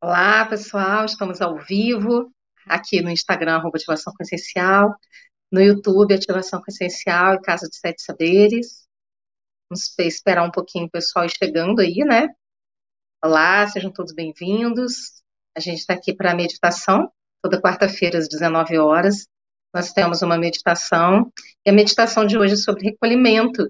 Olá, pessoal, estamos ao vivo aqui no Instagram, arroba Ativação Consciencial, no YouTube, Ativação Consciencial e Casa de Sete Saberes. Vamos esperar um pouquinho o pessoal chegando aí, né? Olá, sejam todos bem-vindos. A gente está aqui para a meditação, toda quarta-feira às 19 horas. Nós temos uma meditação, e a meditação de hoje é sobre recolhimento.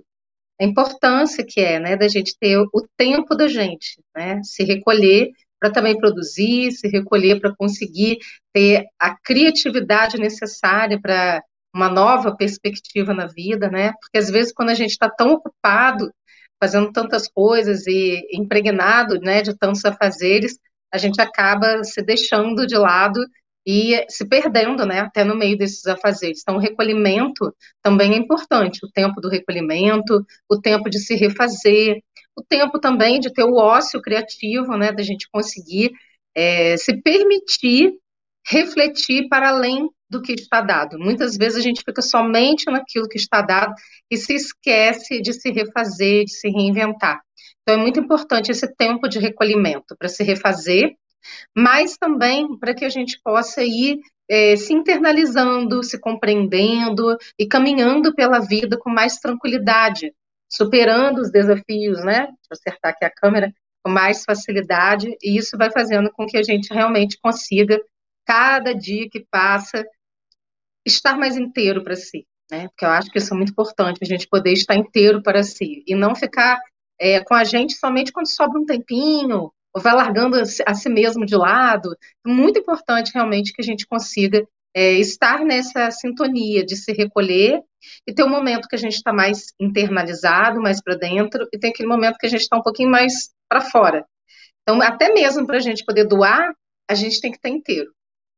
A importância que é, né, da gente ter o tempo da gente, né? Se recolher para também produzir, se recolher para conseguir ter a criatividade necessária para uma nova perspectiva na vida, né? Porque às vezes quando a gente está tão ocupado, fazendo tantas coisas e impregnado, né, de tantos afazeres, a gente acaba se deixando de lado e se perdendo, né, até no meio desses afazeres. Então, o recolhimento também é importante, o tempo do recolhimento, o tempo de se refazer, o tempo também de ter o ócio criativo, né, da gente conseguir é, se permitir refletir para além do que está dado. Muitas vezes a gente fica somente naquilo que está dado e se esquece de se refazer, de se reinventar. Então é muito importante esse tempo de recolhimento para se refazer, mas também para que a gente possa ir é, se internalizando, se compreendendo e caminhando pela vida com mais tranquilidade, superando os desafios, né? Deixa eu acertar aqui a câmera, com mais facilidade, e isso vai fazendo com que a gente realmente consiga, cada dia que passa, estar mais inteiro para si, né? Porque eu acho que isso é muito importante, a gente poder estar inteiro para si, e não ficar é, com a gente somente quando sobra um tempinho, ou vai largando a si mesmo de lado. Muito importante realmente que a gente consiga é, estar nessa sintonia de se recolher e ter um momento que a gente está mais internalizado, mais para dentro, e tem aquele momento que a gente está um pouquinho mais para fora. Então, até mesmo para a gente poder doar, a gente tem que estar inteiro.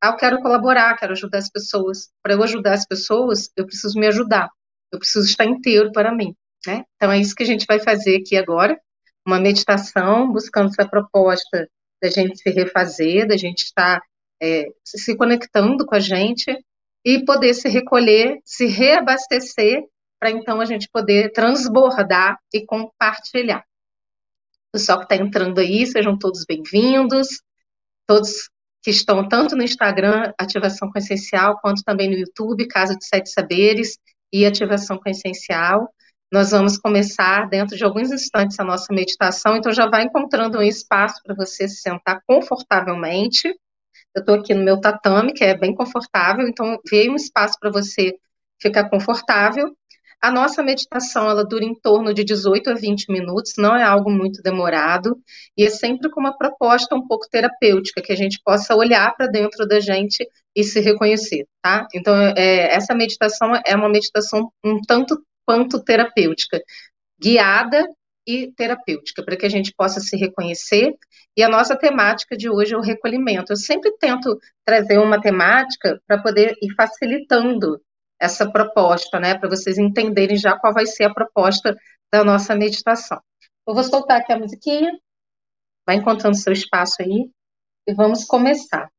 Ah, eu quero colaborar, quero ajudar as pessoas. Para eu ajudar as pessoas, eu preciso me ajudar. Eu preciso estar inteiro para mim. Né? Então, é isso que a gente vai fazer aqui agora. Uma meditação, buscando essa proposta da gente se refazer, da gente estar é, se conectando com a gente e poder se recolher, se reabastecer, para então a gente poder transbordar e compartilhar. Pessoal que está entrando aí, sejam todos bem-vindos, todos que estão tanto no Instagram, Ativação Consciencial, quanto também no YouTube, Casa de Sete Saberes e Ativação Consciencial. Nós vamos começar dentro de alguns instantes a nossa meditação, então já vai encontrando um espaço para você se sentar confortavelmente eu estou aqui no meu tatame, que é bem confortável, então veio um espaço para você ficar confortável. A nossa meditação ela dura em torno de 18 a 20 minutos, não é algo muito demorado, e é sempre com uma proposta um pouco terapêutica, que a gente possa olhar para dentro da gente e se reconhecer, tá? Então, é, essa meditação é uma meditação um tanto quanto terapêutica, guiada e terapêutica, para que a gente possa se reconhecer. E a nossa temática de hoje é o recolhimento. Eu sempre tento trazer uma temática para poder ir facilitando essa proposta, né, para vocês entenderem já qual vai ser a proposta da nossa meditação. Eu vou soltar aqui a musiquinha, vai encontrando seu espaço aí e vamos começar.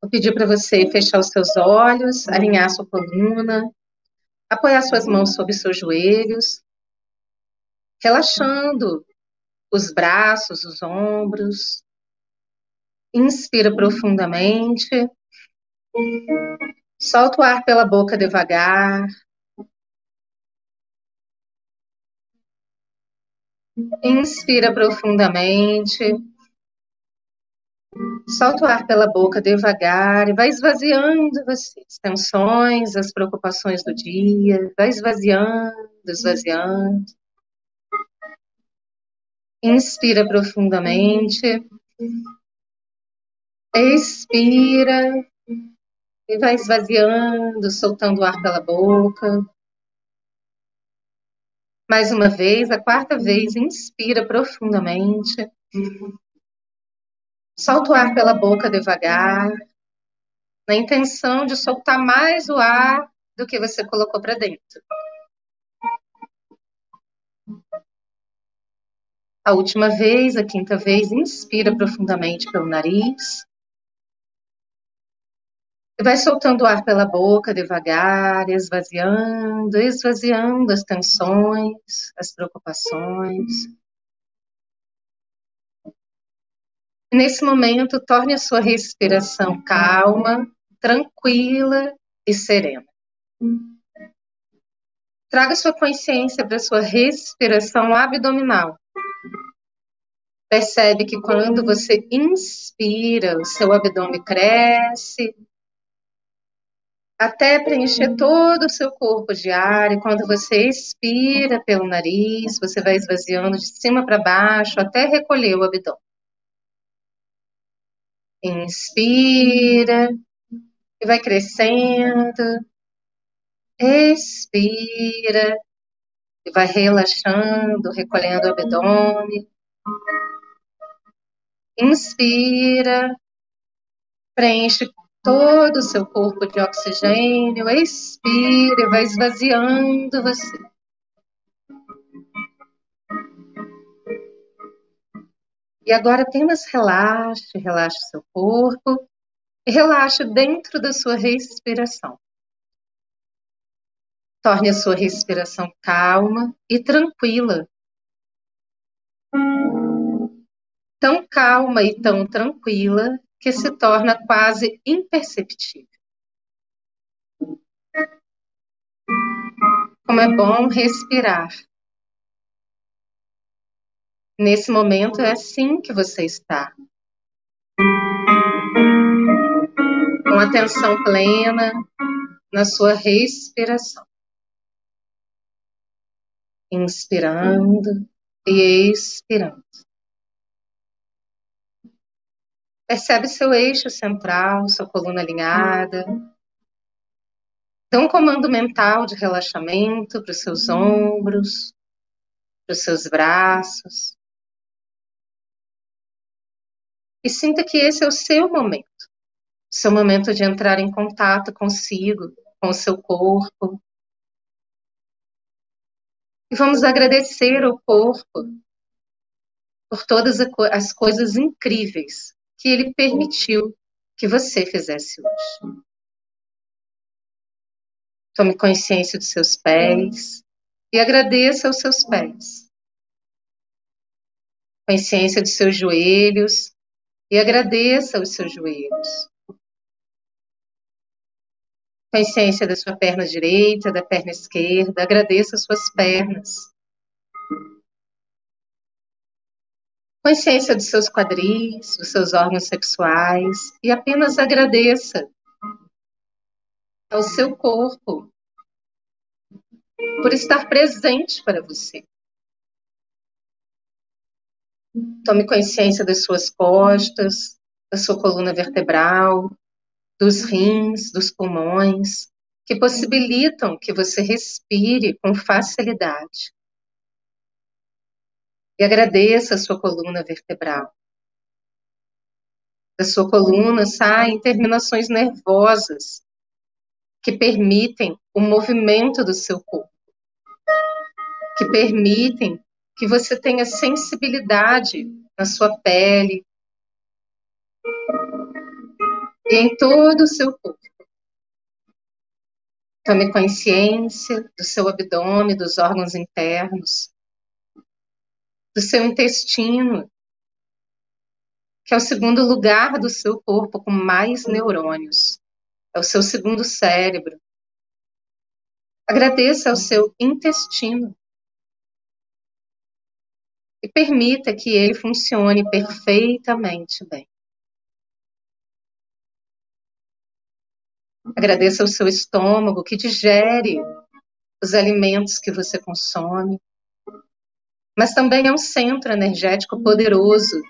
Vou pedir para você fechar os seus olhos, alinhar sua coluna, apoiar suas mãos sobre seus joelhos, relaxando os braços, os ombros. Inspira profundamente. Solta o ar pela boca devagar. Inspira profundamente. Solta o ar pela boca devagar e vai esvaziando você, as tensões, as preocupações do dia, vai esvaziando, esvaziando. Inspira profundamente. Expira e vai esvaziando, soltando o ar pela boca. Mais uma vez, a quarta vez, inspira profundamente. Solta o ar pela boca devagar, na intenção de soltar mais o ar do que você colocou para dentro. A última vez, a quinta vez, inspira profundamente pelo nariz. E vai soltando o ar pela boca devagar, esvaziando, esvaziando as tensões, as preocupações. Nesse momento, torne a sua respiração calma, tranquila e serena. Traga sua consciência para sua respiração abdominal. Percebe que quando você inspira, o seu abdômen cresce até preencher todo o seu corpo de ar. E quando você expira pelo nariz, você vai esvaziando de cima para baixo até recolher o abdômen. Inspira e vai crescendo. Expira e vai relaxando, recolhendo o abdômen. Inspira, preenche todo o seu corpo de oxigênio, expira e vai esvaziando você. E agora apenas relaxe, relaxe seu corpo relaxe dentro da sua respiração. Torne a sua respiração calma e tranquila. Tão calma e tão tranquila que se torna quase imperceptível. Como é bom respirar. Nesse momento é assim que você está. Com atenção plena na sua respiração inspirando e expirando. Percebe seu eixo central, sua coluna alinhada. Dê um comando mental de relaxamento para os seus ombros, para os seus braços. E sinta que esse é o seu momento. Seu momento de entrar em contato consigo, com o seu corpo, e vamos agradecer ao corpo por todas as coisas incríveis que ele permitiu que você fizesse hoje. Tome consciência dos seus pés e agradeça aos seus pés. Consciência dos seus joelhos e agradeça aos seus joelhos consciência da sua perna direita, da perna esquerda, agradeça as suas pernas. Consciência dos seus quadris, dos seus órgãos sexuais e apenas agradeça ao seu corpo por estar presente para você. Tome consciência das suas costas, da sua coluna vertebral, dos rins, dos pulmões, que possibilitam que você respire com facilidade. E agradeça a sua coluna vertebral. Da sua coluna saem terminações nervosas que permitem o movimento do seu corpo, que permitem que você tenha sensibilidade na sua pele, e em todo o seu corpo. Tome consciência do seu abdômen, dos órgãos internos, do seu intestino, que é o segundo lugar do seu corpo com mais neurônios. É o seu segundo cérebro. Agradeça ao seu intestino e permita que ele funcione perfeitamente bem. Agradeça ao seu estômago que digere os alimentos que você consome. Mas também é um centro energético poderoso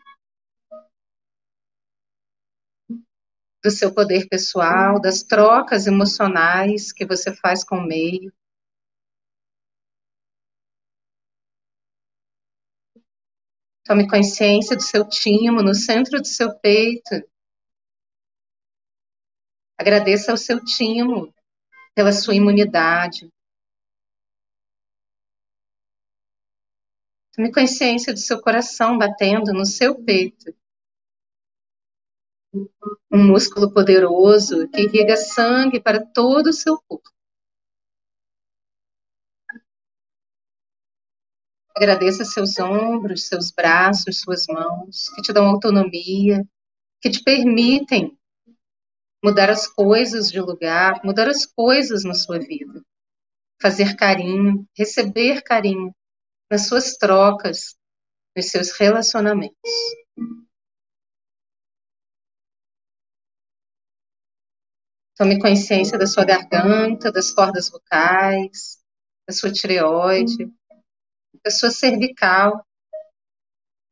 do seu poder pessoal, das trocas emocionais que você faz com o meio. Tome consciência do seu timo no centro do seu peito, Agradeça ao seu timo pela sua imunidade. Tome consciência do seu coração batendo no seu peito. Um músculo poderoso que irriga sangue para todo o seu corpo. Agradeça seus ombros, seus braços, suas mãos, que te dão autonomia, que te permitem mudar as coisas de lugar, mudar as coisas na sua vida. Fazer carinho, receber carinho nas suas trocas, nos seus relacionamentos. Tome consciência da sua garganta, das cordas vocais, da sua tireoide, da sua cervical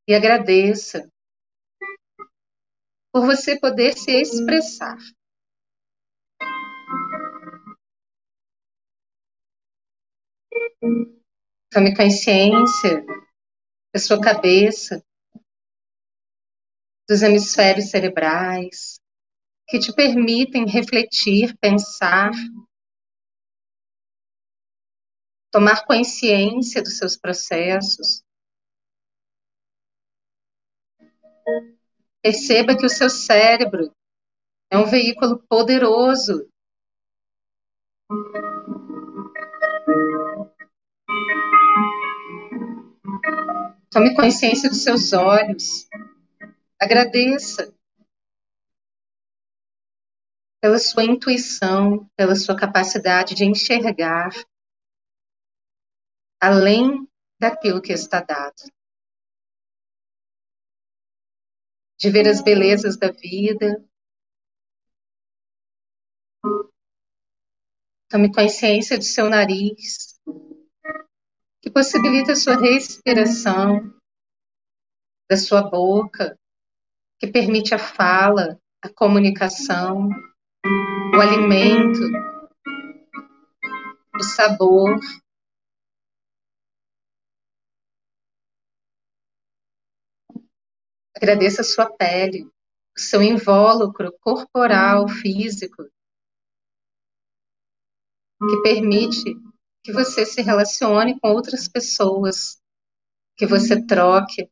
e agradeça por você poder se expressar. Tome consciência da sua cabeça, dos hemisférios cerebrais, que te permitem refletir, pensar, tomar consciência dos seus processos. Perceba que o seu cérebro é um veículo poderoso Tome consciência dos seus olhos. Agradeça pela sua intuição, pela sua capacidade de enxergar além daquilo que está dado. De ver as belezas da vida. Tome consciência do seu nariz que possibilita a sua respiração, da sua boca, que permite a fala, a comunicação, o alimento, o sabor. Agradeça a sua pele, seu invólucro corporal, físico, que permite que você se relacione com outras pessoas, que você troque,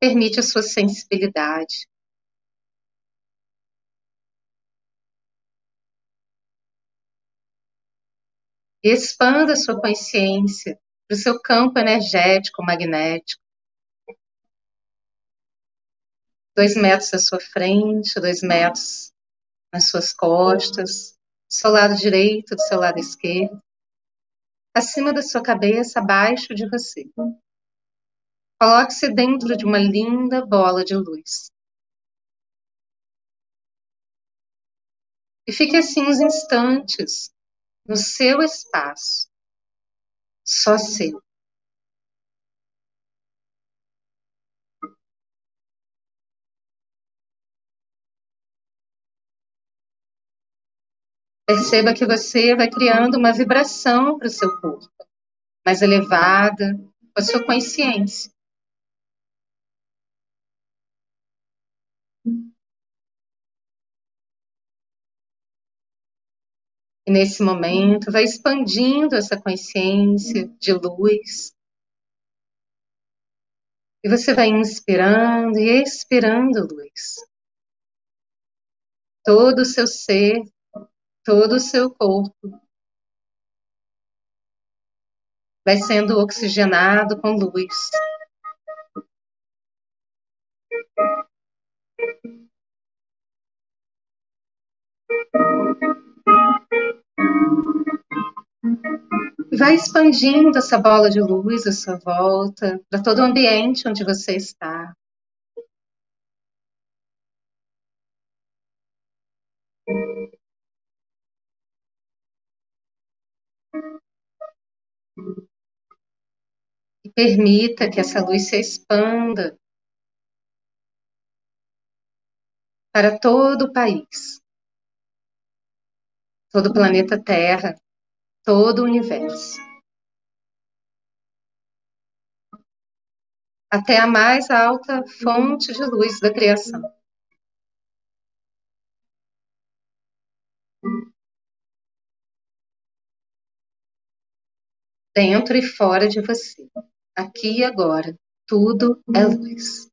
permite a sua sensibilidade. Expanda sua consciência para o seu campo energético magnético. Dois metros à sua frente, dois metros nas suas costas, do seu lado direito, do seu lado esquerdo acima da sua cabeça, abaixo de você. Coloque-se dentro de uma linda bola de luz. E fique assim uns instantes no seu espaço, só seu. Perceba que você vai criando uma vibração para o seu corpo, mais elevada, com a sua consciência. E nesse momento, vai expandindo essa consciência de luz. E você vai inspirando e expirando luz. Todo o seu ser todo o seu corpo vai sendo oxigenado com luz. Vai expandindo essa bola de luz à sua volta, para todo o ambiente onde você está. Permita que essa luz se expanda para todo o país, todo o planeta Terra, todo o universo. Até a mais alta fonte de luz da criação. dentro e fora de você. Aqui e agora, tudo é luz.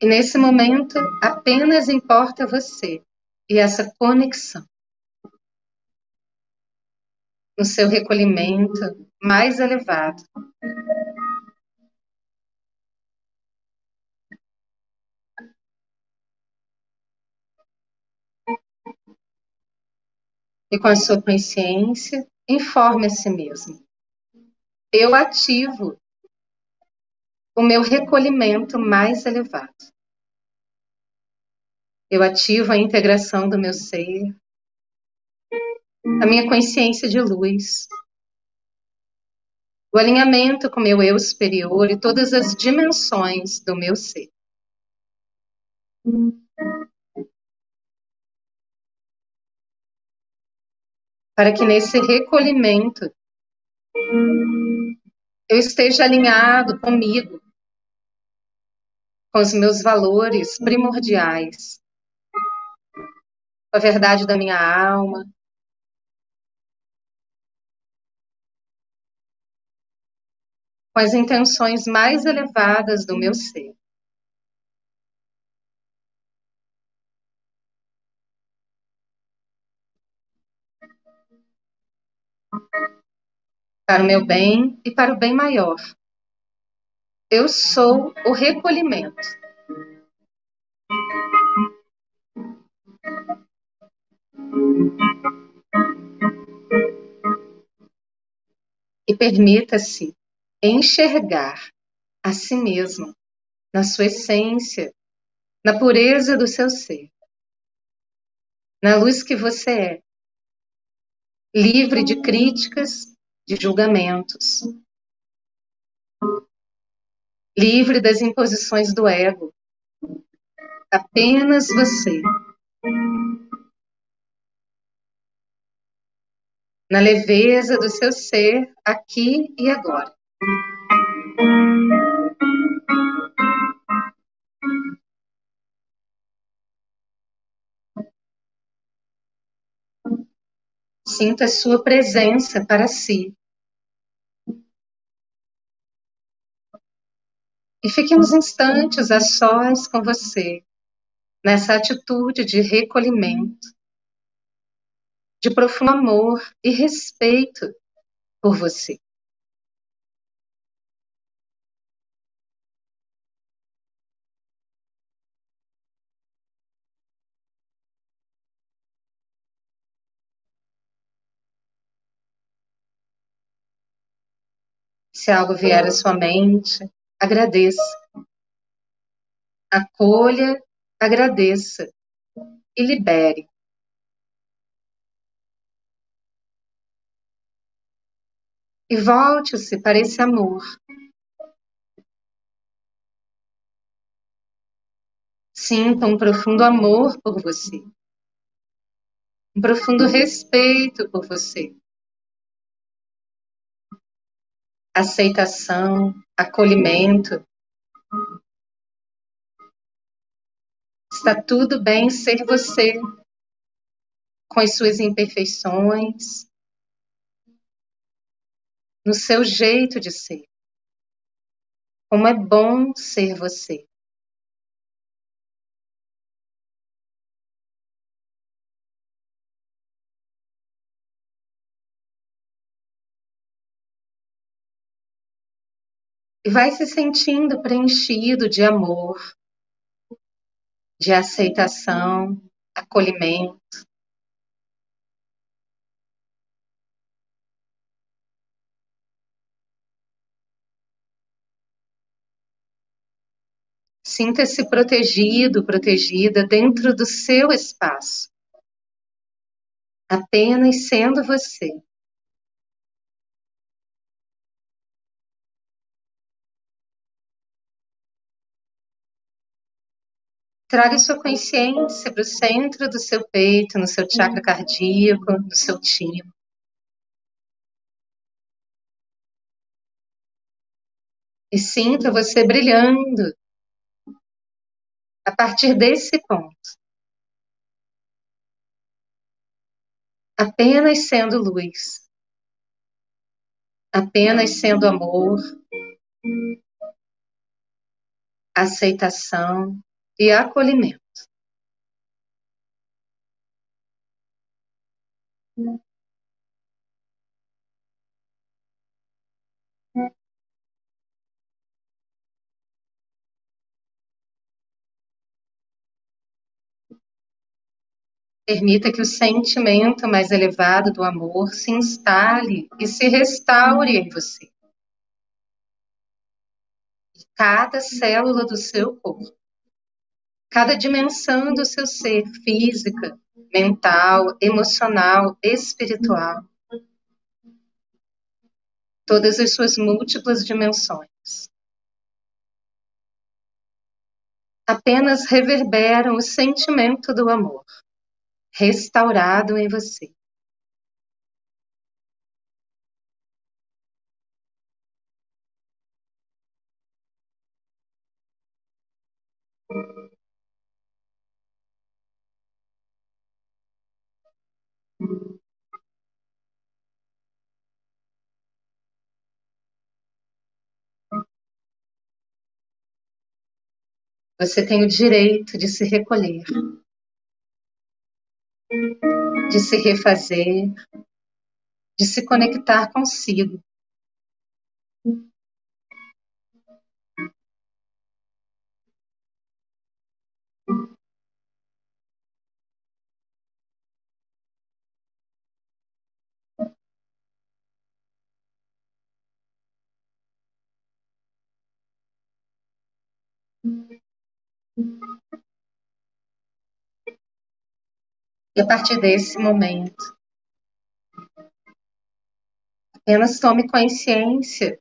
E nesse momento, apenas importa você e essa conexão. No seu recolhimento mais elevado. E com a sua consciência, informe a si mesmo. Eu ativo o meu recolhimento mais elevado. Eu ativo a integração do meu ser, a minha consciência de luz, o alinhamento com o meu eu superior e todas as dimensões do meu ser. Para que nesse recolhimento eu esteja alinhado comigo, com os meus valores primordiais, com a verdade da minha alma, com as intenções mais elevadas do meu ser. Para o meu bem e para o bem maior. Eu sou o recolhimento. E permita-se enxergar a si mesmo na sua essência, na pureza do seu ser, na luz que você é, livre de críticas, de julgamentos, livre das imposições do ego. Apenas você. Na leveza do seu ser, aqui e agora. Sinta a sua presença para si. E fique uns instantes a sós com você, nessa atitude de recolhimento, de profundo amor e respeito por você. Se algo vier à sua mente, agradeça. Acolha, agradeça e libere. E volte-se para esse amor. Sinta um profundo amor por você. Um profundo respeito por você. Aceitação, acolhimento. Está tudo bem ser você, com as suas imperfeições, no seu jeito de ser. Como é bom ser você. E vai se sentindo preenchido de amor, de aceitação, acolhimento. Sinta-se protegido, protegida dentro do seu espaço, apenas sendo você. Traga sua consciência para o centro do seu peito, no seu chakra cardíaco, no seu timo. E sinta você brilhando a partir desse ponto. Apenas sendo luz. Apenas sendo amor. Aceitação e acolhimento. Permita que o sentimento mais elevado do amor se instale e se restaure em você. Cada célula do seu corpo, cada dimensão do seu ser, física, mental, emocional, espiritual, todas as suas múltiplas dimensões. Apenas reverberam o sentimento do amor restaurado em você. Você tem o direito de se recolher de se refazer, de se conectar consigo. E a partir desse momento, apenas tome consciência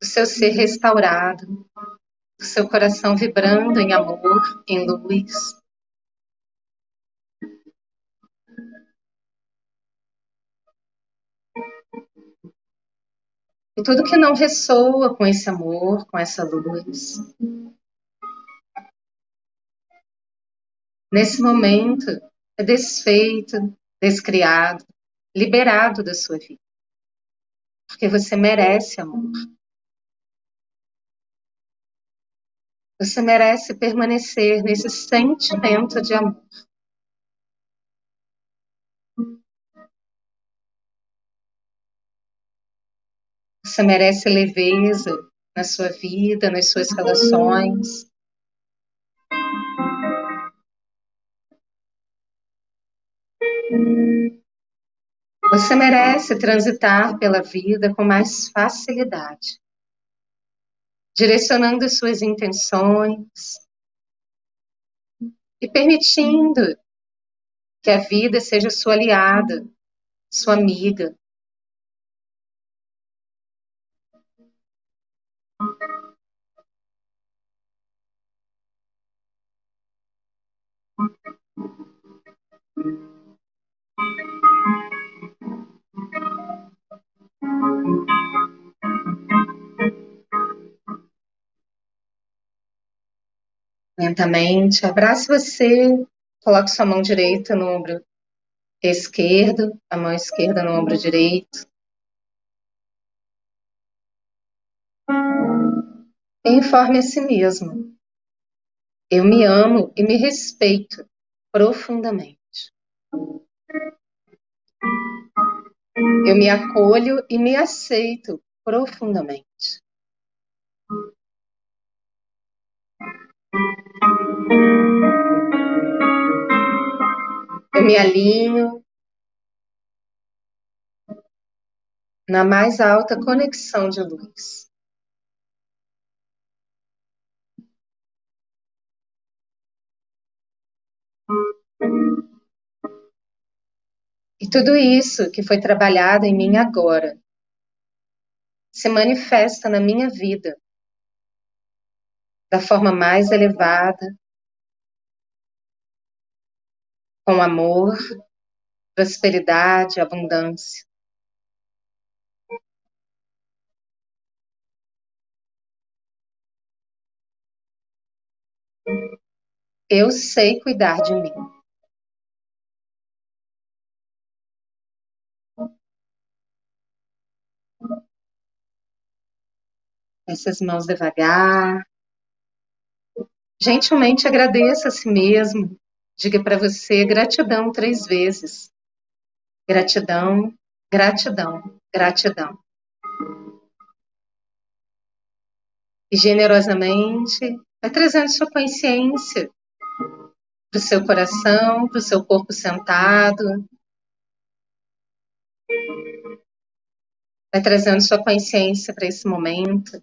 do seu ser restaurado, do seu coração vibrando em amor, em luz. E tudo que não ressoa com esse amor, com essa luz, nesse momento, é desfeito, descriado, liberado da sua vida. Porque você merece amor. Você merece permanecer nesse sentimento de amor. Você merece leveza na sua vida, nas suas relações. Você merece transitar pela vida com mais facilidade, direcionando suas intenções e permitindo que a vida seja sua aliada, sua amiga. Lentamente, abrace você, coloque sua mão direita no ombro esquerdo, a mão esquerda no ombro direito. Informe a si mesmo. Eu me amo e me respeito profundamente. Eu me acolho e me aceito profundamente. Eu me alinho na mais alta conexão de luz. E tudo isso que foi trabalhado em mim agora se manifesta na minha vida da forma mais elevada, com amor, prosperidade, abundância. Eu sei cuidar de mim. Desce, as mãos devagar. Gentilmente agradeça a si mesmo. Diga para você gratidão três vezes. Gratidão, gratidão, gratidão. E generosamente vai trazendo sua consciência para o seu coração, para o seu corpo sentado. Vai trazendo sua consciência para esse momento,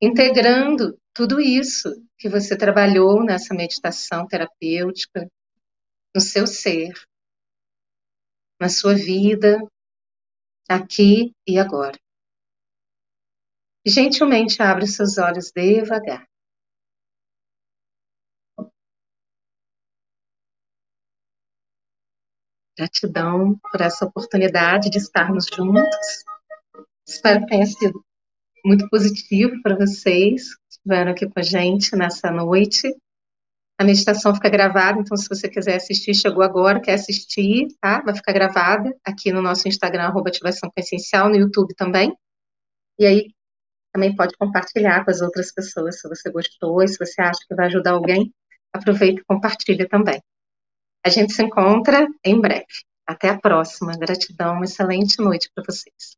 integrando tudo isso que você trabalhou nessa meditação terapêutica no seu ser, na sua vida, aqui e agora. Gentilmente abre os seus olhos devagar. Gratidão por essa oportunidade de estarmos juntos. Espero que tenha sido muito positivo para vocês que estiveram aqui com a gente nessa noite. A meditação fica gravada, então se você quiser assistir, chegou agora, quer assistir, tá? Vai ficar gravada aqui no nosso Instagram, arroba ativação consciencial, no YouTube também. E aí também pode compartilhar com as outras pessoas se você gostou e se você acha que vai ajudar alguém, aproveita e compartilha também. A gente se encontra em breve. Até a próxima. Gratidão, uma excelente noite para vocês.